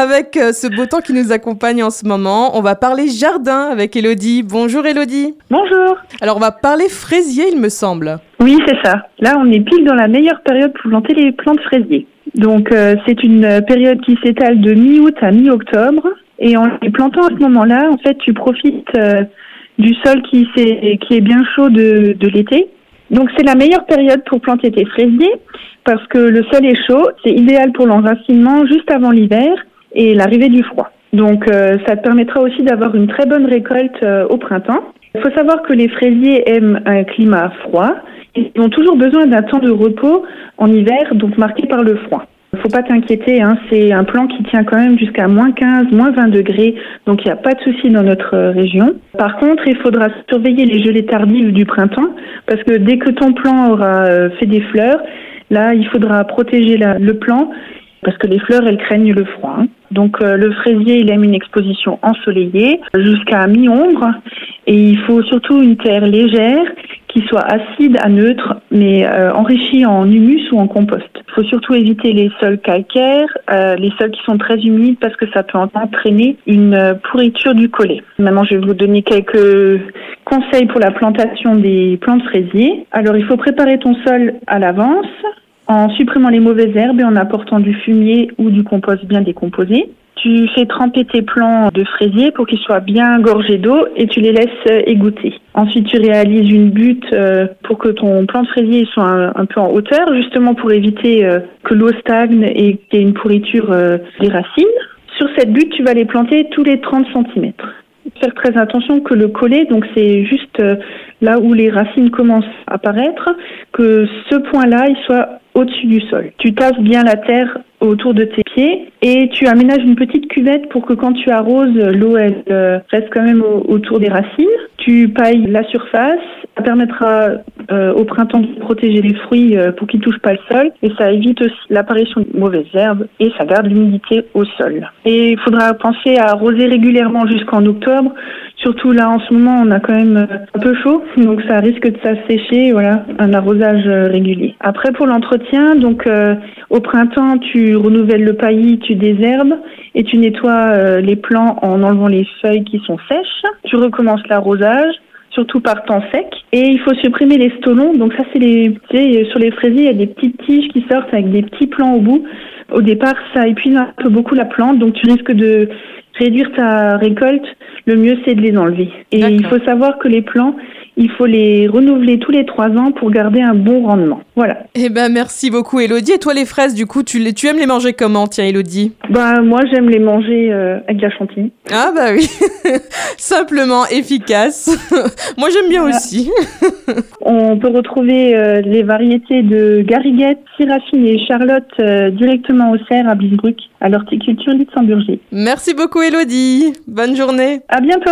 avec euh, ce beau temps qui nous accompagne en ce moment, on va parler jardin avec Elodie. Bonjour Elodie. Bonjour. Alors on va parler fraisier, il me semble. Oui, c'est ça. Là, on est pile dans la meilleure période pour planter les plantes fraisiers. Donc, euh, c'est une période qui s'étale de mi-août à mi-octobre. Et en les plantant à ce moment-là, en fait, tu profites euh, du sol qui, est, qui est bien chaud de, de l'été. Donc, c'est la meilleure période pour planter tes fraisiers parce que le sol est chaud. C'est idéal pour l'enracinement juste avant l'hiver et l'arrivée du froid. Donc, euh, ça te permettra aussi d'avoir une très bonne récolte au printemps. Il faut savoir que les fraisiers aiment un climat froid ils ont toujours besoin d'un temps de repos en hiver, donc marqué par le froid. Il ne faut pas t'inquiéter, hein, c'est un plan qui tient quand même jusqu'à moins 15, moins 20 degrés, donc il n'y a pas de souci dans notre région. Par contre, il faudra surveiller les gelées tardives du printemps, parce que dès que ton plan aura euh, fait des fleurs, là, il faudra protéger le plan, parce que les fleurs, elles craignent le froid. Hein. Donc euh, le fraisier, il aime une exposition ensoleillée jusqu'à mi-ombre, et il faut surtout une terre légère qui soit acide à neutre, mais euh, enrichi en humus ou en compost. Il faut surtout éviter les sols calcaires, euh, les sols qui sont très humides parce que ça peut entraîner une euh, pourriture du collet. Maintenant, je vais vous donner quelques conseils pour la plantation des plantes fraisiers. Alors, il faut préparer ton sol à l'avance en supprimant les mauvaises herbes et en apportant du fumier ou du compost bien décomposé. Tu fais tremper tes plants de fraisier pour qu'ils soient bien gorgés d'eau et tu les laisses égoutter. Ensuite, tu réalises une butte euh, pour que ton plant de fraisier soit un, peu en hauteur, justement pour éviter euh, que l'eau stagne et qu'il y ait une pourriture euh, des racines. Sur cette butte, tu vas les planter tous les 30 cm. Faire très attention que le collet, donc c'est juste là où les racines commencent à apparaître, que ce point-là, il soit au-dessus du sol. Tu tasses bien la terre autour de tes pieds et tu aménages une petite cuvette pour que quand tu arroses, l'eau elle euh, reste quand même autour des racines. Tu pailles la surface, ça permettra euh, au printemps de protéger les fruits euh, pour qu'ils touchent pas le sol et ça évite aussi l'apparition de mauvaises herbes et ça garde l'humidité au sol. Et il faudra penser à arroser régulièrement jusqu'en octobre Surtout là, en ce moment, on a quand même euh, un peu chaud, donc ça risque de s'assécher. Voilà, un arrosage euh, régulier. Après, pour l'entretien, donc euh, au printemps, tu renouvelles le paillis, tu désherbes et tu nettoies les plants en enlevant les feuilles qui sont sèches. Tu recommences l'arrosage surtout par temps sec. Et il faut supprimer les stolons. Donc ça, c'est les, tu sais, sur les fraisiers, il y a des petites tiges qui sortent avec des petits plants au bout. Au départ, ça épuise un peu beaucoup la plante, donc tu risques de réduire ta récolte, le mieux c'est de les enlever. Et il faut savoir que les plants, il faut les renouveler tous les trois ans pour garder un bon rendement. Voilà. Eh ben merci beaucoup Elodie. Et toi les fraises, du coup, tu, les, tu aimes les manger comment, tiens Elodie Ben moi j'aime les manger euh, avec de la chantilly. Ah bah oui, simplement efficace. moi j'aime bien aussi. On peut retrouver euh, les variétés de Gariguette, Syrafine et Charlotte euh, directement au cerf à Bisbruck, à l'horticulture Luxembourger. Merci beaucoup Elodie. Bonne journée. À bientôt.